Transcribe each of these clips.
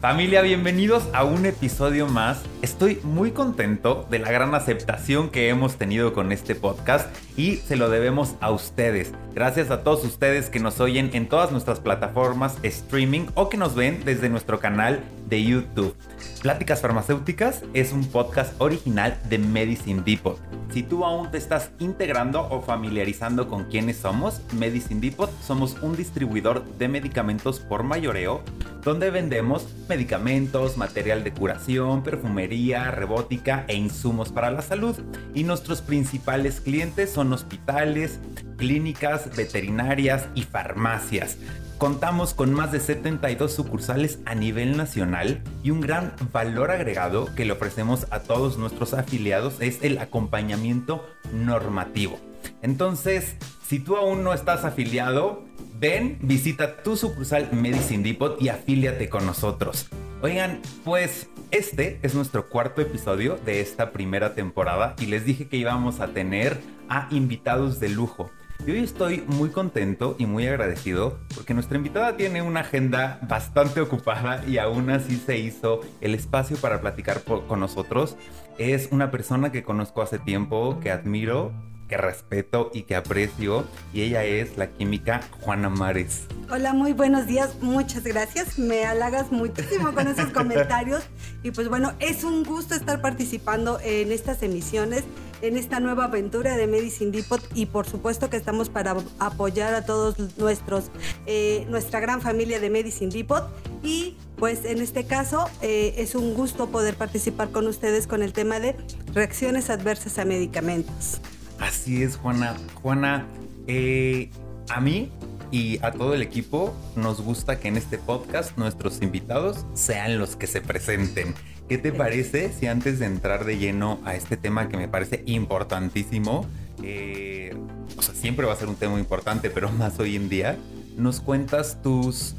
Familia, bienvenidos a un episodio más. Estoy muy contento de la gran aceptación que hemos tenido con este podcast y se lo debemos a ustedes. Gracias a todos ustedes que nos oyen en todas nuestras plataformas streaming o que nos ven desde nuestro canal de YouTube. Pláticas Farmacéuticas es un podcast original de Medicine Depot. Si tú aún te estás integrando o familiarizando con quiénes somos, Medicine Depot somos un distribuidor de medicamentos por mayoreo donde vendemos medicamentos, material de curación, perfumería, robótica e insumos para la salud. Y nuestros principales clientes son hospitales, clínicas, veterinarias y farmacias. Contamos con más de 72 sucursales a nivel nacional y un gran valor agregado que le ofrecemos a todos nuestros afiliados es el acompañamiento normativo. Entonces, si tú aún no estás afiliado, ven, visita tu sucursal Medicine Depot y afíliate con nosotros. Oigan, pues este es nuestro cuarto episodio de esta primera temporada y les dije que íbamos a tener a invitados de lujo. Y hoy estoy muy contento y muy agradecido porque nuestra invitada tiene una agenda bastante ocupada y aún así se hizo el espacio para platicar con nosotros. Es una persona que conozco hace tiempo, que admiro que respeto y que aprecio y ella es la química Juana Mares. Hola, muy buenos días, muchas gracias, me halagas muchísimo con esos comentarios y pues bueno, es un gusto estar participando en estas emisiones, en esta nueva aventura de Medicine Depot y por supuesto que estamos para apoyar a todos nuestros, eh, nuestra gran familia de Medicine Depot y pues en este caso eh, es un gusto poder participar con ustedes con el tema de reacciones adversas a medicamentos. Así es, Juana. Juana, eh, a mí y a todo el equipo nos gusta que en este podcast nuestros invitados sean los que se presenten. ¿Qué te parece si antes de entrar de lleno a este tema que me parece importantísimo, eh, o sea, siempre va a ser un tema importante, pero más hoy en día, nos cuentas tus,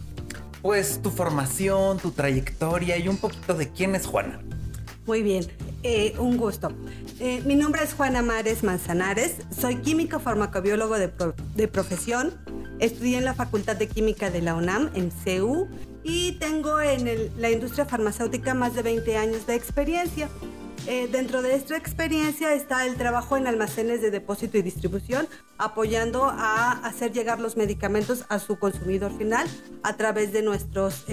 pues, tu formación, tu trayectoria y un poquito de quién es Juana? Muy bien, eh, un gusto. Eh, mi nombre es Juana Mares Manzanares, soy químico farmacobiólogo de, de, profesión, estudié en la Facultad de Química de la UNAM, en CEU, y tengo en la industria farmacéutica más de 20 años de experiencia. Eh, dentro de esta experiencia está el trabajo en almacenes de depósito y distribución, apoyando a hacer llegar los medicamentos a su consumidor final a través de nuestros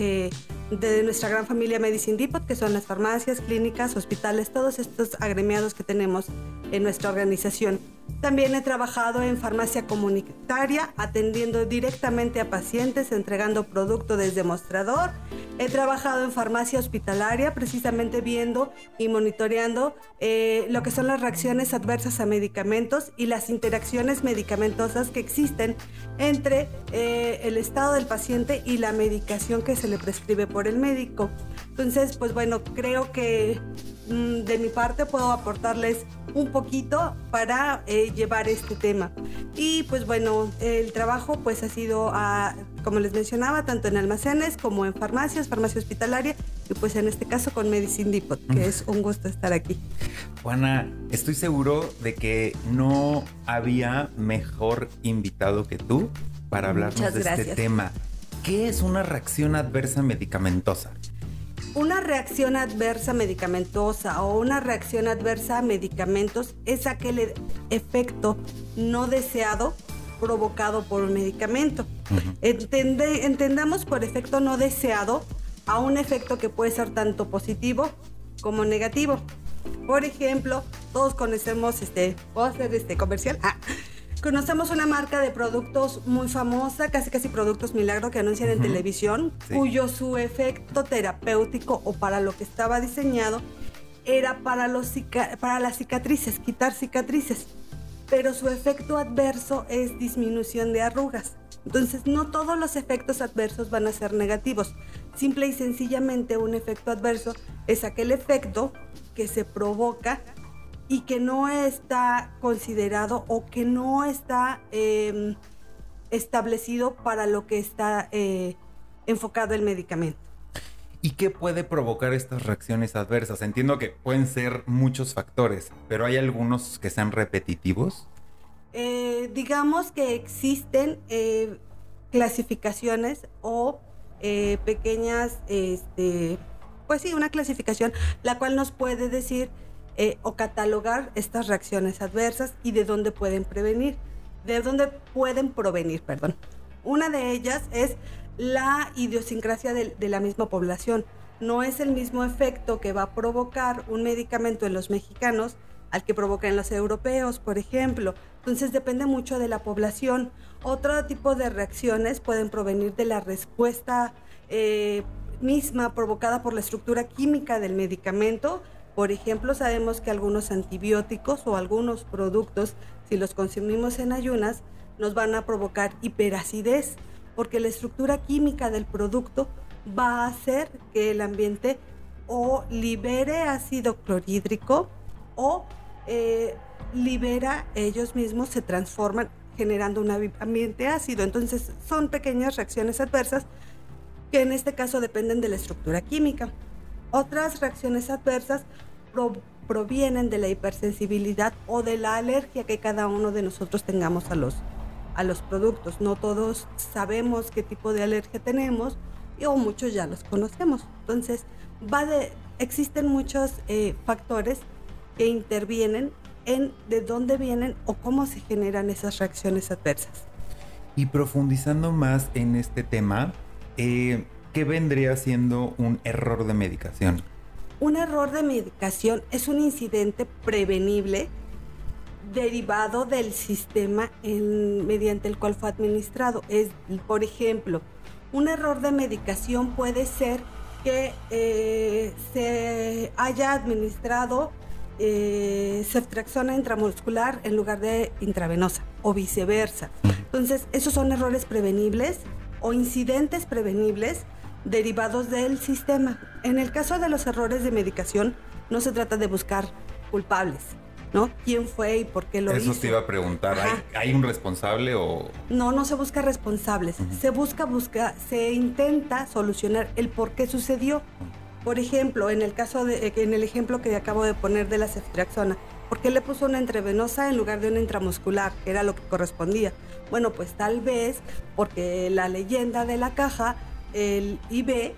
de nuestra gran familia Medicine Depot, que son las farmacias, clínicas, hospitales, todos estos agremiados que tenemos en nuestra organización. También he trabajado en farmacia comunitaria, atendiendo directamente a pacientes, entregando producto desde mostrador. He trabajado en farmacia hospitalaria, precisamente viendo y monitoreando eh, lo que son las reacciones adversas a medicamentos y las interacciones medicamentosas que existen entre eh, el estado del paciente y la medicación que se le prescribe por el médico. Entonces, pues bueno, creo que mm, de mi parte puedo aportarles un poquito para eh, llevar este tema. Y pues bueno, el trabajo pues ha sido, como les mencionaba, tanto en almacenes como en farmacias, farmacia hospitalaria y pues en este caso con Medicine Depot, que es un gusto estar aquí. Juana, estoy seguro de que no había mejor invitado que tú para hablarnos de este tema. ¿Qué es una reacción adversa medicamentosa? Una reacción adversa medicamentosa o una reacción adversa a medicamentos es aquel efecto no deseado provocado por un medicamento. entendamos por efecto no deseado a un efecto que puede ser tanto positivo como negativo. Por ejemplo, todos conocemos este, ¿puedo hacer este comercial? Ah, Conocemos una marca de productos muy famosa, casi casi productos milagro que anuncian en televisión, cuyo su efecto terapéutico o para lo que estaba diseñado era para, los para las cicatrices, quitar cicatrices. Pero su efecto adverso es disminución de arrugas. Entonces no todos los efectos adversos van a ser negativos. Simple y sencillamente un efecto adverso es aquel efecto que se provoca y que no está considerado o que no está em, establecido para lo que está eh, enfocado el medicamento. ¿Y qué puede provocar estas reacciones adversas? Entiendo que pueden ser muchos factores, pero ¿hay algunos que sean repetitivos? Eh, digamos que existen eh, clasificaciones o pequeñas, este, pues sí, una clasificación, la cual nos puede decir eh, o catalogar estas reacciones adversas y de dónde pueden prevenir, de dónde pueden provenir, perdón. Una de ellas es la idiosincrasia de, la misma población. No es el mismo efecto que va a provocar un medicamento en los mexicanos al que provoca en los europeos, por ejemplo. Entonces depende mucho de la población. Otro tipo de reacciones pueden provenir de la respuesta eh, misma provocada por la estructura química del medicamento. Por ejemplo, sabemos que algunos antibióticos o algunos productos, si los consumimos en ayunas, nos van a provocar hiperacidez, porque la estructura química del producto va a hacer que el ambiente o libere ácido clorhídrico o eh, libera ellos mismos, se transforman generando un ambiente ácido. Entonces son pequeñas reacciones adversas que en este caso dependen de la estructura química. Otras reacciones adversas provienen de la hipersensibilidad o de la alergia que cada uno de nosotros tengamos a los, a los productos. No todos sabemos qué tipo de alergia tenemos o muchos ya los conocemos. Entonces, va de, existen muchos eh, factores que intervienen en de dónde vienen o cómo se generan esas reacciones adversas. Y profundizando más en este tema, eh, ¿qué vendría siendo un error de medicación? Un error de medicación es un incidente prevenible derivado del sistema mediante el cual fue administrado. Es, por ejemplo, un error de medicación puede ser que eh, se haya administrado eh, ceftriaxona intramuscular en lugar de intravenosa o viceversa. Entonces, esos son errores prevenibles o incidentes prevenibles derivados del sistema. En el caso de los errores de medicación, no se trata de buscar culpables, ¿no? ¿Quién fue y por qué lo hizo? Eso te iba a preguntar, ¿Hay, un responsable o...? No, no se busca responsables, se busca, busca, se intenta solucionar el por qué sucedió. Por ejemplo, en el caso de, en el ejemplo que acabo de poner de la ceftriaxona, ¿por qué le puso una entrevenosa en lugar de una intramuscular, que era lo que correspondía? Bueno, pues tal vez porque la leyenda de la caja, el IB,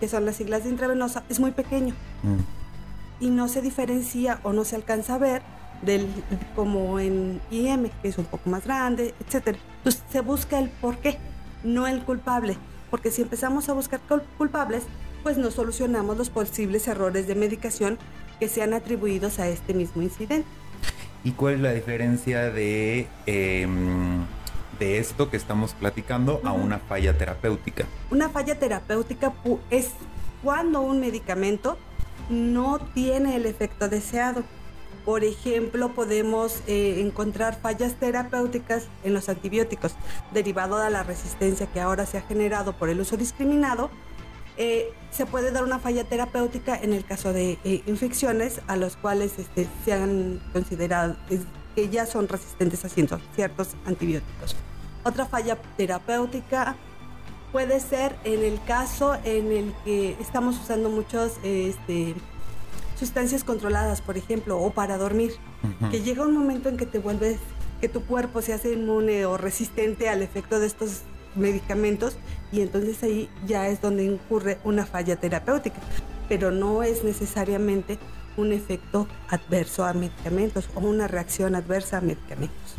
que son las siglas de intravenosa, es muy pequeño. Mm. Y no se diferencia o no se alcanza a ver del, como en IM, que es un poco más grande, etc. Entonces se busca el por qué, no el culpable. Porque si empezamos a buscar culpables, pues no solucionamos los posibles errores de medicación que sean atribuidos a este mismo incidente. ¿Y cuál es la diferencia de, em, de esto que estamos platicando a una falla terapéutica? Una falla terapéutica es cuando un medicamento no tiene el efecto deseado. Por ejemplo, podemos eh, encontrar fallas terapéuticas en los antibióticos, derivado de la resistencia que ahora se ha generado por el uso discriminado eh, se puede dar una falla terapéutica en el caso de eh, infecciones a los cuales este, se han considerado que ya son resistentes a ciertos antibióticos. Otra falla terapéutica puede ser en el caso en el que estamos usando muchas este, sustancias controladas, por ejemplo, o para dormir, que llega un momento en que te vuelves, que tu cuerpo se hace inmune o resistente al efecto de estos medicamentos y entonces ahí ya es donde incurre una falla terapéutica, pero no es necesariamente un efecto adverso a medicamentos o una reacción adversa a medicamentos.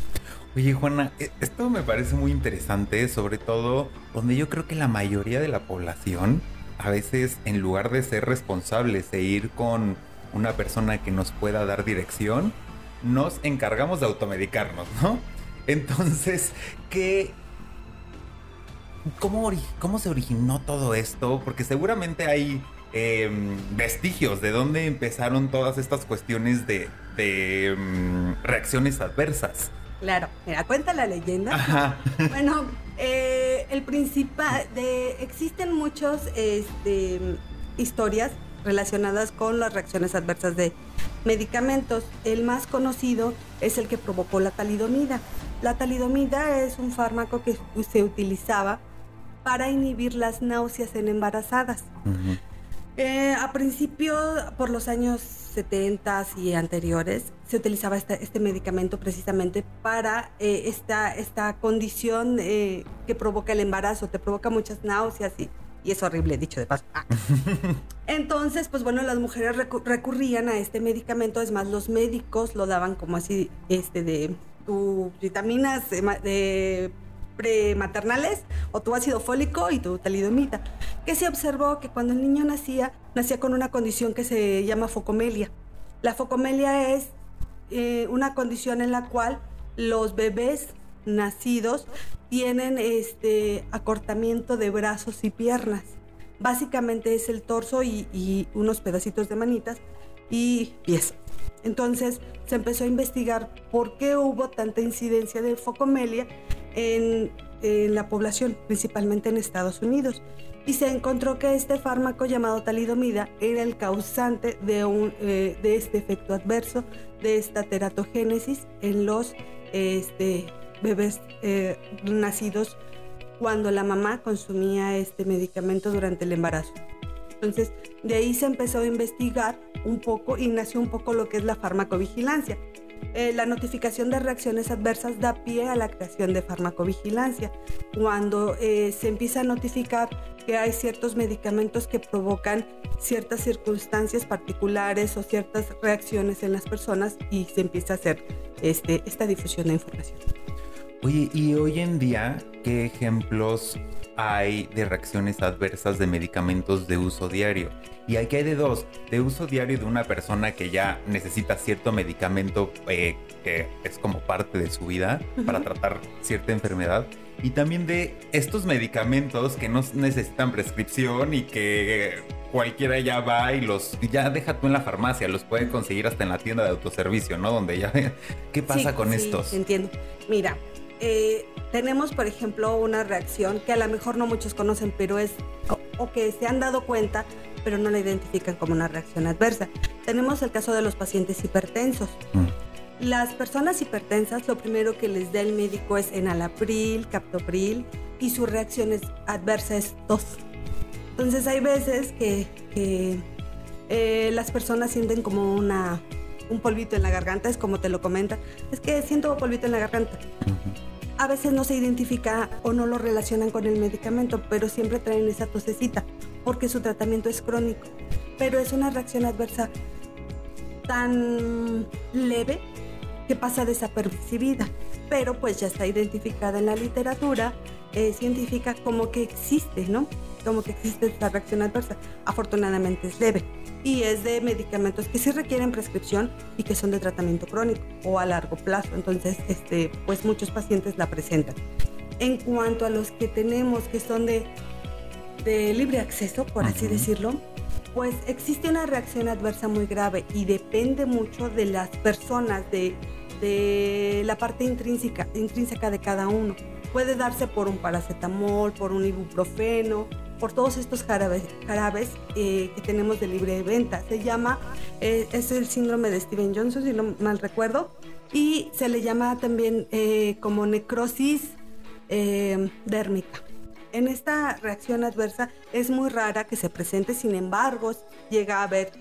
Oye Juana, e, esto me parece muy interesante, sobre todo donde yo creo que la mayoría de la población a veces en lugar de ser responsables e ir con una persona que nos pueda dar dirección, nos encargamos de automedicarnos, ¿no? Entonces, ¿qué, ¿cómo, ¿cómo se originó todo esto? Porque seguramente hay em, vestigios de dónde empezaron todas estas cuestiones de, em, reacciones adversas. Claro, mira, cuenta la leyenda. Bueno, eh, el principal de existen muchas este, historias relacionadas con las reacciones adversas de medicamentos. El más conocido es el que provocó la talidomida. La talidomida es un fármaco que se utilizaba para inhibir las náuseas en embarazadas. Eh, a principio, por los años 70 y anteriores, se utilizaba este, este medicamento precisamente para eh, esta, esta condición eh, que provoca el embarazo, te provoca muchas náuseas y y es horrible, dicho de paso. Ah. Entonces, pues bueno, las mujeres recurrían a este medicamento, es más, los médicos lo daban como así, este, de tu vitaminas de, prematernales o tu ácido fólico y tu talidomida, que se observó que cuando el niño nacía, nacía con una condición que se llama focomelia. La focomelia es eh, una condición en la cual los bebés nacidos tienen este acortamiento de brazos y piernas. Básicamente es el torso y, unos pedacitos de manitas y pies. Entonces se empezó a investigar por qué hubo tanta incidencia de focomelia en, la población, principalmente en Estados Unidos. Y se encontró que este fármaco llamado talidomida era el causante de, un, eh, de este efecto adverso, de esta teratogénesis en los este, bebés eh, nacidos cuando la mamá consumía este medicamento durante el embarazo. Entonces, de ahí se empezó a investigar un poco y nació un poco lo que es la farmacovigilancia. Eh, la notificación de reacciones adversas da pie a la creación de farmacovigilancia. Cuando eh, se empieza a notificar que hay ciertos medicamentos que provocan ciertas circunstancias particulares o ciertas reacciones en las personas y se empieza a hacer este, esta difusión de información. Oye, y hoy en día, ¿qué ejemplos hay de reacciones adversas de medicamentos de uso diario? Y aquí hay de dos, de uso diario de una persona que ya necesita cierto medicamento eh, que es como parte de su vida para tratar cierta enfermedad. Y también de estos medicamentos que no necesitan prescripción y que cualquiera ya va y los ya deja tú en la farmacia, los puede conseguir hasta en la tienda de autoservicio, ¿no? Donde ya ¿qué pasa con sí, estos? Entiendo. Mira, eh, tenemos, por ejemplo, una reacción que a lo mejor no muchos conocen, pero es, o, que se han dado cuenta, pero no la identifican como una reacción adversa. Tenemos el caso de los pacientes hipertensos. Mm. Las personas hipertensas, lo primero que les da el médico es enalapril, captopril, y su reacción es adversa es tos. Entonces hay veces que, eh, las personas sienten como una, un polvito en la garganta, es como te lo comentan, es que siento polvito en la garganta a veces no se identifica o no lo relacionan con el medicamento, pero siempre traen esa tosecita porque su tratamiento es crónico. Pero es una reacción adversa tan leve que pasa desapercibida, pero pues ya está identificada en la literatura eh, científica como que existe, ¿no? Como que existe esta reacción adversa. Afortunadamente es leve y es de medicamentos que sí requieren prescripción y que son de tratamiento crónico o a largo plazo. Entonces, este, pues muchos pacientes la presentan. En cuanto a los que tenemos que son de, de libre acceso, por así decirlo, pues existe una reacción adversa muy grave y depende mucho de las personas, de, de la parte intrínseca, intrínseca de cada uno. Puede darse por un paracetamol, por un ibuprofeno, por todos estos jarabes, jarabes eh, que tenemos de libre venta. Se llama, eh, es el síndrome de Steven Johnson, si no mal recuerdo, y se le llama también eh, como necrosis dérmica. En esta reacción adversa es muy rara que se presente, sin embargo, llega a haber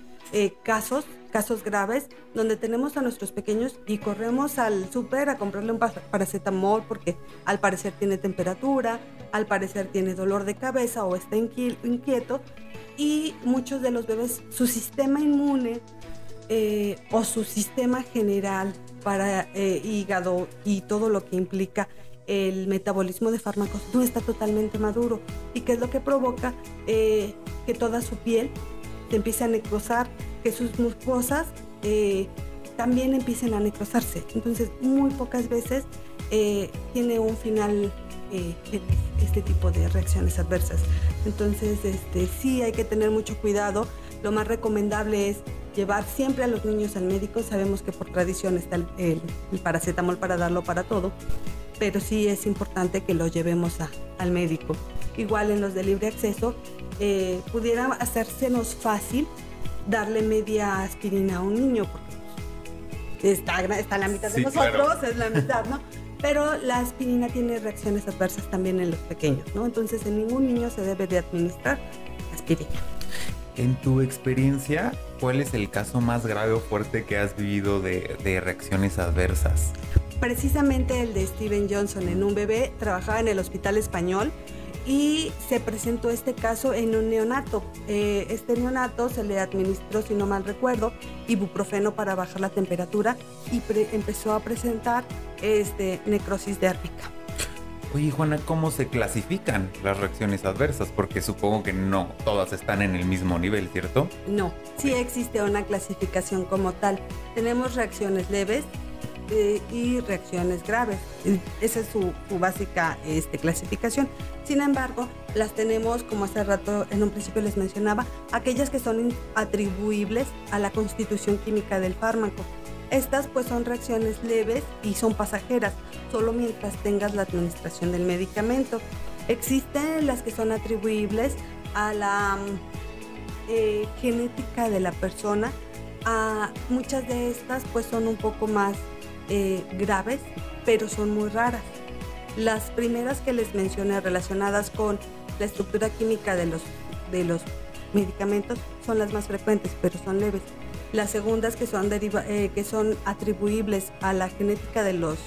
casos casos graves donde tenemos a nuestros pequeños y corremos al súper a comprarle un paracetamol porque al parecer tiene temperatura, al parecer tiene dolor de cabeza o está inquieto. Y muchos de los bebés su sistema inmune eh, o su sistema general para eh, hígado y todo lo que implica el metabolismo de fármacos no está totalmente maduro. Y que es lo que provoca eh, que toda su piel se empiece a necrosar que sus mucosas eh, también empiecen a necrosarse. Entonces, muy pocas veces eh, tiene un final eh, este tipo de reacciones adversas. Entonces, este, sí hay que tener mucho cuidado. Lo más recomendable es llevar siempre a los niños al médico. Sabemos que por tradición está el, paracetamol para darlo para todo, pero sí es importante que lo llevemos al médico. Igual en los de libre acceso, pudiera hacérsenos fácil darle media aspirina a un niño, porque está, está la mitad de nosotros, es la mitad, ¿no? Pero la aspirina tiene reacciones adversas también en los pequeños, ¿no? Entonces en ningún niño se debe de administrar aspirina. En tu experiencia, ¿cuál es el caso más grave o fuerte que has vivido de, de reacciones adversas? Precisamente el de Steven Johnson en un bebé, trabajaba en el hospital español y se presentó este caso en un neonato. Eh, este neonato se le administró, si no mal recuerdo, ibuprofeno para bajar la temperatura y empezó a presentar este, necrosis dérmica. Oye, Juana, ¿cómo se clasifican las reacciones adversas? Porque supongo que no todas están en el mismo nivel, ¿cierto? No, sí existe una clasificación como tal. Tenemos reacciones leves, y reacciones graves. Esa es su, básica este, clasificación. Sin embargo, las tenemos, como hace rato en un principio les mencionaba, aquellas que son atribuibles a la constitución química del fármaco. Estas pues son reacciones leves y son pasajeras, solo mientras tengas la administración del medicamento. Existen las que son atribuibles a la eh, genética de la persona. A muchas de estas pues son un poco más eh, graves, pero son muy raras. Las primeras que les mencioné relacionadas con la estructura química de los, de los medicamentos son las más frecuentes, pero son leves. Las segundas que son, eh, que son atribuibles a la genética de los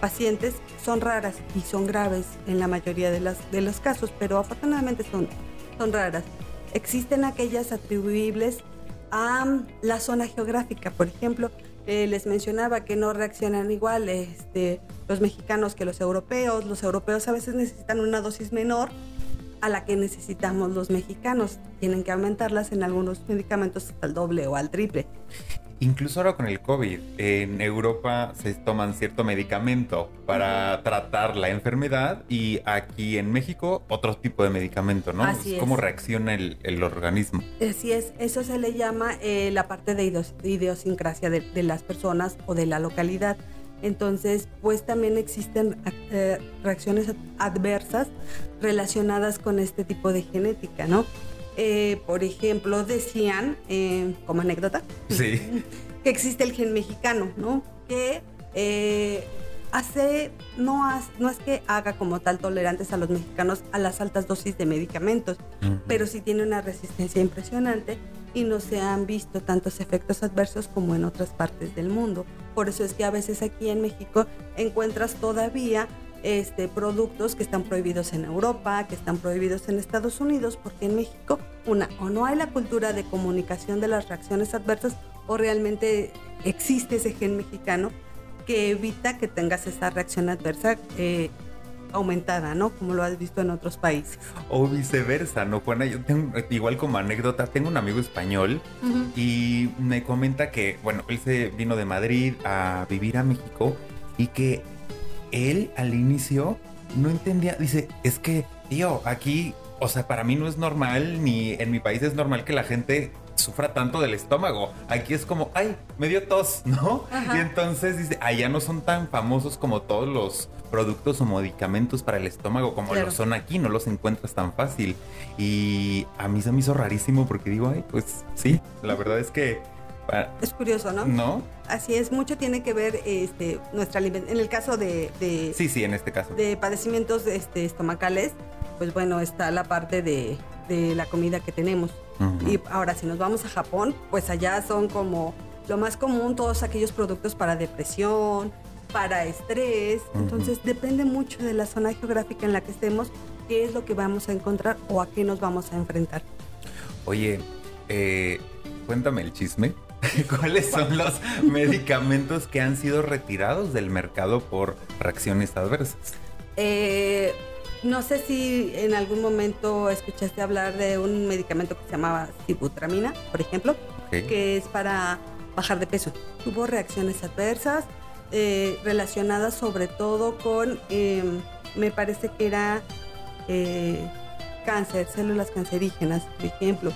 pacientes son raras y son graves en la mayoría de, las, de los casos, pero afortunadamente son, son raras. Existen aquellas atribuibles a la zona geográfica, por ejemplo, eh, les mencionaba que no reaccionan igual este, los mexicanos que los europeos. Los europeos a veces necesitan una dosis menor a la que necesitamos los mexicanos. Tienen que aumentarlas en algunos medicamentos al doble o al triple. Incluso ahora con el COVID, en Europa se toman cierto medicamento para tratar la enfermedad y aquí en México otro tipo de medicamento, ¿no? Así es. ¿Cómo reacciona el, organismo? Así es, eso se le llama eh, la parte de idiosincrasia de, las personas o de la localidad. Entonces, pues también existen eh, reacciones adversas relacionadas con este tipo de genética, ¿no? Eh, por ejemplo, decían, eh, como anécdota, que existe el gen mexicano, ¿no? Que eh, hace, no, no es que haga como tal tolerantes a los mexicanos a las altas dosis de medicamentos, pero sí tiene una resistencia impresionante y no se han visto tantos efectos adversos como en otras partes del mundo. Por eso es que a veces aquí en México encuentras todavía este, productos que están prohibidos en Europa, que están prohibidos en Estados Unidos, porque en México, una, o no hay la cultura de comunicación de las reacciones adversas, o realmente existe ese gen mexicano que evita que tengas esa reacción adversa eh, aumentada, ¿no? Como lo has visto en otros países. O viceversa, ¿no, Juana? Yo tengo, igual como anécdota, tengo un amigo español y me comenta que, bueno, él se vino de Madrid a vivir a México y que él al inicio no entendía, dice, es que, tío, aquí, o sea, para mí no es normal, ni en mi país es normal que la gente sufra tanto del estómago. Aquí es como, ay, me dio tos, ¿no? Y entonces dice, allá no son tan famosos como todos los productos o medicamentos para el estómago como lo son aquí, no los encuentras tan fácil. Y a mí se me hizo rarísimo porque digo, ay, pues sí, la verdad es que es curioso, ¿no? No. Así es, mucho tiene que ver este, nuestra en el caso de, Sí, sí, en este caso. De padecimientos este, estomacales, pues bueno, está la parte de, la comida que tenemos. Y ahora, si nos vamos a Japón, pues allá son como lo más común todos aquellos productos para depresión, para estrés. Entonces, depende mucho de la zona geográfica en la que estemos, qué es lo que vamos a encontrar o a qué nos vamos a enfrentar. Oye, eh, cuéntame el chisme. ¿Cuáles son los medicamentos que han sido retirados del mercado por reacciones adversas? Eh, no sé si en algún momento escuchaste hablar de un medicamento que se llamaba sibutramina, por ejemplo, que es para bajar de peso. Tuvo reacciones adversas eh, relacionadas sobre todo con, em, me parece que era eh, cáncer, células cancerígenas, por ejemplo.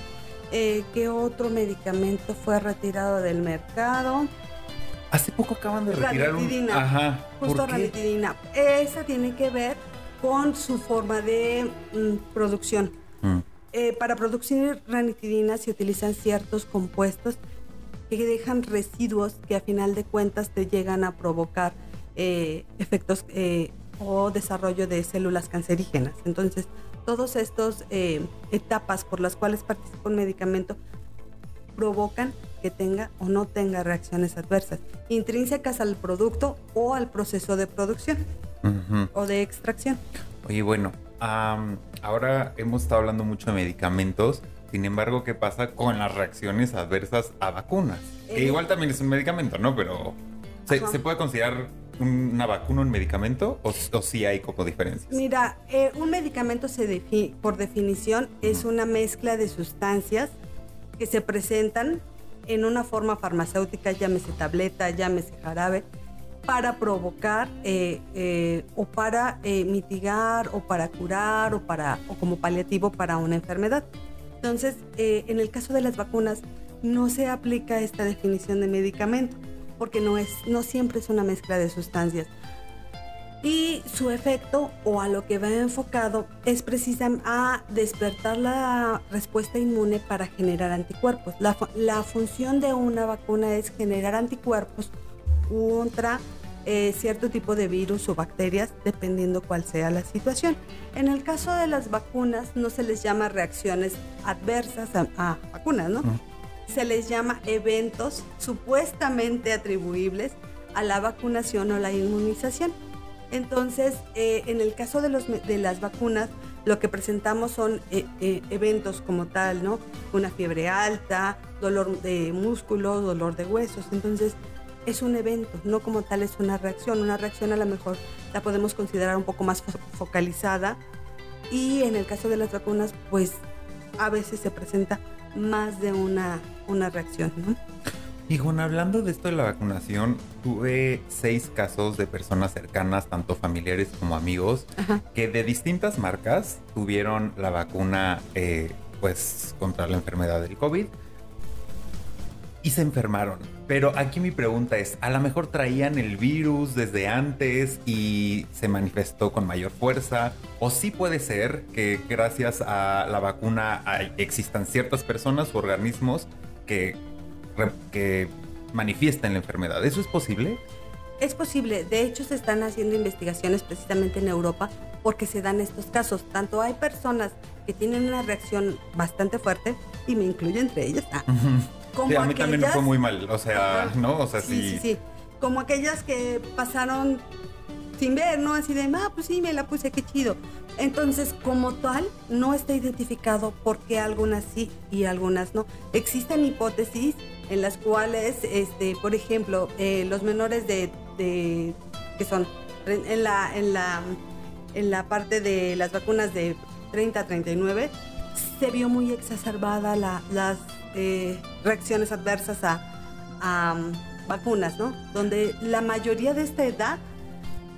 Eh, ¿Qué otro medicamento fue retirado del mercado? Hace poco acaban de retirar un... Ajá. Justo ranitidina. Esa tiene que ver con su forma de mm, producción. Mm. Eh, para producir ranitidina se utilizan ciertos compuestos que dejan residuos que a final de cuentas te llegan a provocar eh, efectos o desarrollo de células cancerígenas. Entonces, todas estas eh, etapas por las cuales participa un medicamento provocan que tenga o no tenga reacciones adversas, intrínsecas al producto o al proceso de producción o de extracción. Oye, bueno, ahora hemos estado hablando mucho de medicamentos. Sin embargo, ¿qué pasa con las reacciones adversas a vacunas? que eh, igual también es un medicamento, ¿no? Pero ¿se, puede considerar una vacuna un medicamento o, o sí hay como diferencias? Mira, eh, un medicamento se por definición es una mezcla de sustancias que se presentan en una forma farmacéutica, llámese tableta, llámese jarabe, para provocar eh, eh, o para mitigar o para curar o, para, o como paliativo para una enfermedad. Entonces, en el caso de las vacunas, no se aplica esta definición de medicamento, porque no, es, no siempre es una mezcla de sustancias. Y su efecto o a lo que va enfocado es precisamente a despertar la respuesta inmune para generar anticuerpos. La, la función de una vacuna es generar anticuerpos contra eh, cierto tipo de virus o bacterias, dependiendo cuál sea la situación. En el caso de las vacunas, no se les llama reacciones adversas a, vacunas, ¿no? Se les llama eventos supuestamente atribuibles a la vacunación o la inmunización. Entonces, eh, en el caso de, los, de las vacunas, lo que presentamos son eh, eventos como tal, ¿no? Una fiebre alta, dolor de músculos, dolor de huesos. Entonces, es un evento, no como tal es una reacción. Una reacción a lo mejor la podemos considerar un poco más focalizada y en el caso de las vacunas, pues a veces se presenta más de una, una reacción. ¿no? Y Juan, hablando de esto de la vacunación, tuve seis casos de personas cercanas, tanto familiares como amigos, que de distintas marcas tuvieron la vacuna eh, pues contra la enfermedad del COVID y se enfermaron. Pero aquí mi pregunta es, a lo mejor traían el virus desde antes y se manifestó con mayor fuerza, o sí puede ser que gracias a la vacuna existan ciertas personas o organismos que, que manifiesten la enfermedad. ¿Eso es posible? Es posible, de hecho se están haciendo investigaciones precisamente en Europa porque se dan estos casos. Tanto hay personas que tienen una reacción bastante fuerte, y me incluyo entre ellas, ah, sí, a mí también me fue muy mal, o sea, ¿no? O sea, sí, sí. Sí, sí, Como aquellas que pasaron sin ver, ¿no? Así de, ah, pues sí, me la puse, qué chido. Entonces, como tal, no está identificado por qué algunas sí y algunas no. Existen hipótesis en las cuales, este, por ejemplo, eh, los menores de, de, que son en la, en la, en la parte de las vacunas de 30 a 39, se vio muy exacerbada la, las eh, reacciones adversas a, um, vacunas, ¿no? Donde la mayoría de esta edad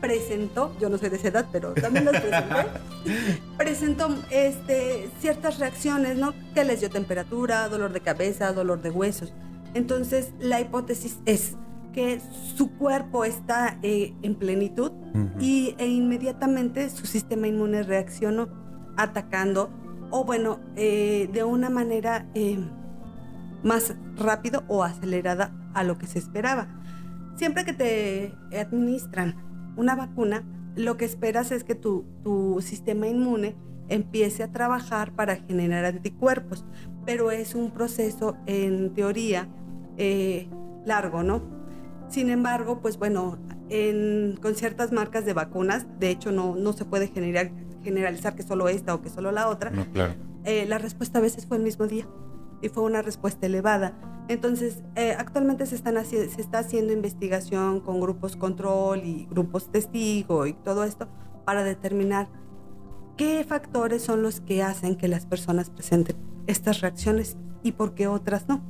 presentó, yo no soy de esa edad, pero también las presenté, presentó este, ciertas reacciones, ¿no? Que les dio temperatura, dolor de cabeza, dolor de huesos. Entonces, la hipótesis es que su cuerpo está eh, en plenitud y, e inmediatamente su sistema inmune reaccionó atacando o bueno, eh, de una manera más rápido o acelerada a lo que se esperaba. Siempre que te administran una vacuna, lo que esperas es que tu, sistema inmune empiece a trabajar para generar anticuerpos, pero es un proceso en teoría eh, largo, ¿no? Sin embargo, pues bueno, con ciertas marcas de vacunas, de hecho no, no se puede generar, generalizar que solo esta o que solo la otra, no, claro. Eh, la respuesta a veces fue el mismo día y fue una respuesta elevada. Entonces, eh, actualmente se, están se está haciendo investigación con grupos control y grupos testigo y todo esto para determinar qué factores son los que hacen que las personas presenten estas reacciones y por qué otras no.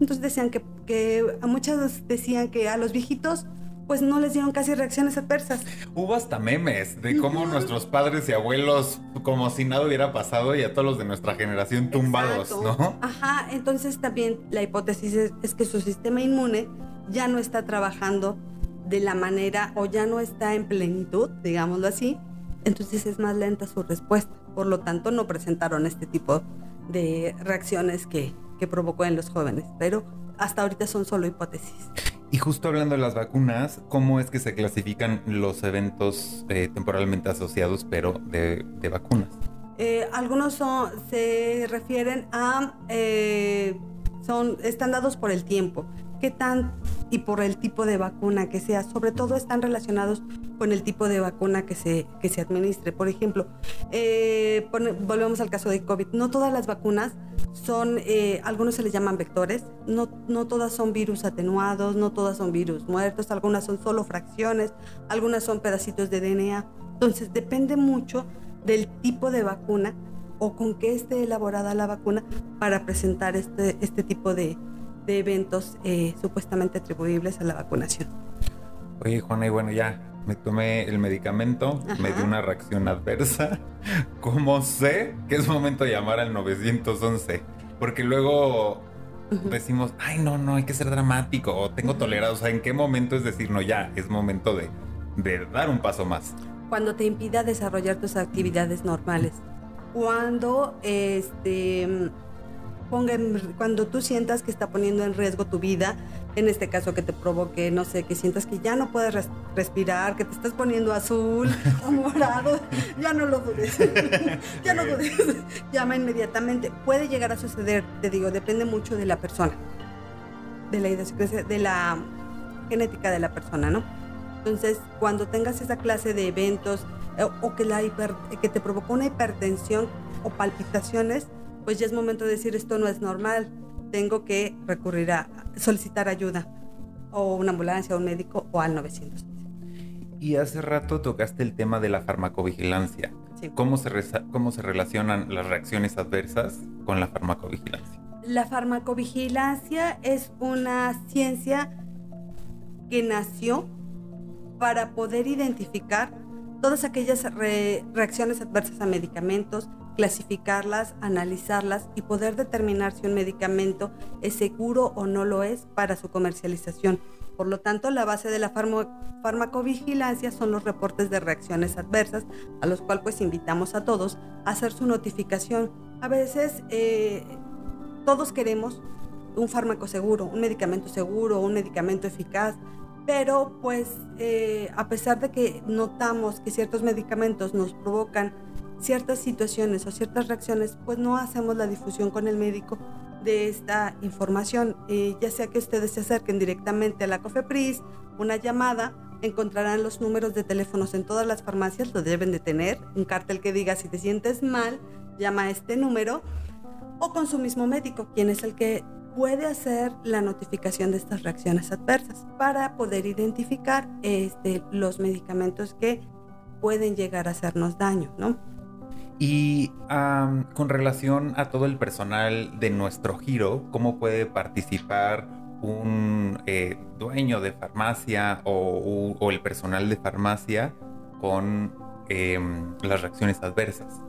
Entonces decían que, que muchas decían que a los viejitos pues no les dieron casi reacciones adversas. Hubo hasta memes de cómo nuestros padres y abuelos, como si nada hubiera pasado, y a todos los de nuestra generación tumbados, ¿no? Ajá, entonces también la hipótesis es, que su sistema inmune ya no está trabajando de la manera o ya no está en plenitud, digámoslo así, entonces es más lenta su respuesta. Por lo tanto, no presentaron este tipo de reacciones que, que provocó en los jóvenes, pero hasta ahorita son solo hipótesis. Y justo hablando de las vacunas, ¿cómo es que se clasifican los eventos eh, temporalmente asociados, pero de, vacunas? Eh, algunos son, se refieren a, eh, son, están dados por el tiempo, qué tan y por el tipo de vacuna que sea. Sobre todo están relacionados con el tipo de vacuna que se, que se administre. Por ejemplo, eh, volvemos al caso de COVID. No todas las vacunas son, eh, algunos se les llaman vectores, no, no todas son virus atenuados, no todas son virus muertos, algunas son solo fracciones, algunas son pedacitos de DNA. Entonces depende mucho del tipo de vacuna o con qué esté elaborada la vacuna para presentar este, este tipo de, de eventos eh, supuestamente atribuibles a la vacunación. Oye, Juana, y bueno, ya me tomé el medicamento, me dio una reacción adversa. ¿Cómo sé que es momento de llamar al 911? Porque luego decimos, ay, no, no, hay que ser dramático, o tengo tolerado. O sea, ¿en qué momento es decir, no, ya, es momento de, de dar un paso más? Cuando te impida desarrollar tus actividades normales. Cuando este cuando tú sientas que está poniendo en riesgo tu vida, en este caso que te provoque, no sé, que sientas que ya no puedes respirar, que te estás poniendo azul o morado, ya no lo dudes, ya no dudes, llama inmediatamente. Puede llegar a suceder, te digo, depende mucho de la persona, de la de la genética de la persona, ¿no? Entonces, cuando tengas esa clase de eventos eh, o que, la que te provocó una hipertensión o palpitaciones, pues ya es momento de decir esto no es normal, tengo que recurrir a solicitar ayuda o una ambulancia, o un médico o al 911. Y hace rato tocaste el tema de la farmacovigilancia. ¿Cómo, se ¿Cómo se relacionan las reacciones adversas con la farmacovigilancia? La farmacovigilancia es una ciencia que nació para poder identificar todas aquellas reacciones adversas a medicamentos, clasificarlas, analizarlas y poder determinar si un medicamento es seguro o no lo es para su comercialización. Por lo tanto, la base de la farmacovigilancia son los reportes de reacciones adversas, a los cuales pues invitamos a todos a hacer su notificación. A veces eh, todos queremos un fármaco seguro, un medicamento seguro, un medicamento eficaz, pero pues eh, a pesar de que notamos que ciertos medicamentos nos provocan ciertas situaciones o ciertas reacciones, pues no hacemos la difusión con el médico de esta información, eh, ya sea que ustedes se acerquen directamente a la COFEPRIS, una llamada, encontrarán los números de teléfonos en todas las farmacias, lo deben de tener, un cartel que diga si te sientes mal, llama a este número, o con su mismo médico, quien es el que puede hacer la notificación de estas reacciones adversas para poder identificar este, los medicamentos que pueden llegar a hacernos daño, ¿no? Y con relación a todo el personal de nuestro giro, ¿cómo puede participar un eh, dueño de farmacia o, el personal de farmacia con em, las reacciones adversas?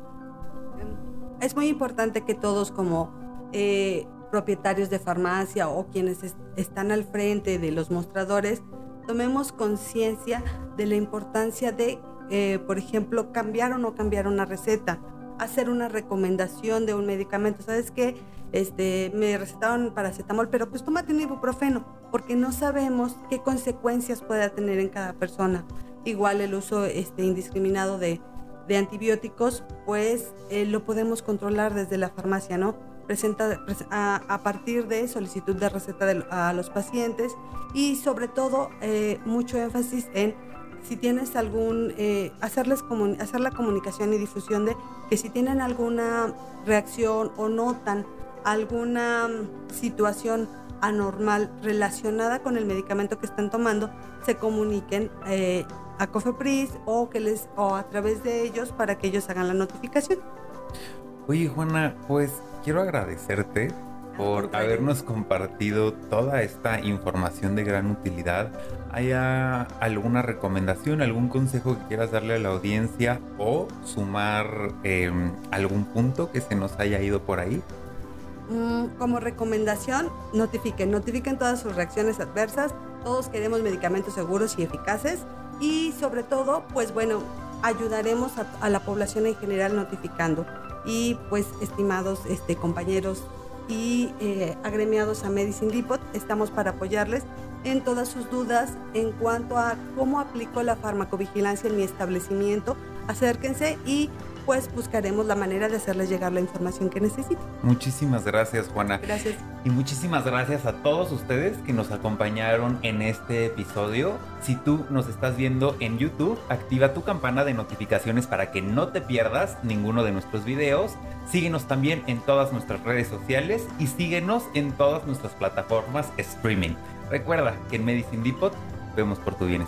Es muy importante que todos como eh, propietarios de farmacia o quienes están al frente de los mostradores tomemos conciencia de la importancia de eh, por ejemplo, cambiar o no cambiar una receta, hacer una recomendación de un medicamento. ¿Sabes qué? Este, me recetaron paracetamol, pero pues tómate un ibuprofeno, porque no sabemos qué consecuencias puede tener en cada persona. Igual el uso este, indiscriminado de, de antibióticos, pues eh, lo podemos controlar desde la farmacia, ¿no? Presenta a, partir de solicitud de receta a los pacientes y sobre todo eh, mucho énfasis en si tienes algún, eh, hacerles hacer la comunicación y difusión de que si tienen alguna reacción o notan alguna mm, situación anormal relacionada con el medicamento que están tomando, se comuniquen eh, a Cofepris o, que les, o a través de ellos para que ellos hagan la notificación. Oye Juana, pues quiero agradecerte por habernos compartido toda esta información de gran utilidad. ¿Haya alguna recomendación, algún consejo que quieras darle a la audiencia o sumar em, algún punto que se nos haya ido por ahí? Mm, como recomendación, notifiquen, notifiquen todas sus reacciones adversas. Todos queremos medicamentos seguros y eficaces y sobre todo, pues bueno, ayudaremos a, a la población en general notificando. Y pues, estimados este, compañeros y eh, agremiados a Medicine Depot. Estamos para apoyarles en todas sus dudas en cuanto a cómo aplico la farmacovigilancia en mi establecimiento. Acérquense y pues buscaremos la manera de hacerles llegar la información que necesiten. Muchísimas gracias, Juana. Gracias. Y muchísimas gracias a todos ustedes que nos acompañaron en este episodio. Si tú nos estás viendo en YouTube, activa tu campana de notificaciones para que no te pierdas ninguno de nuestros videos. Síguenos también en todas nuestras redes sociales y síguenos en todas nuestras plataformas streaming. Recuerda que en Medicine Depot vemos por tu bienestar.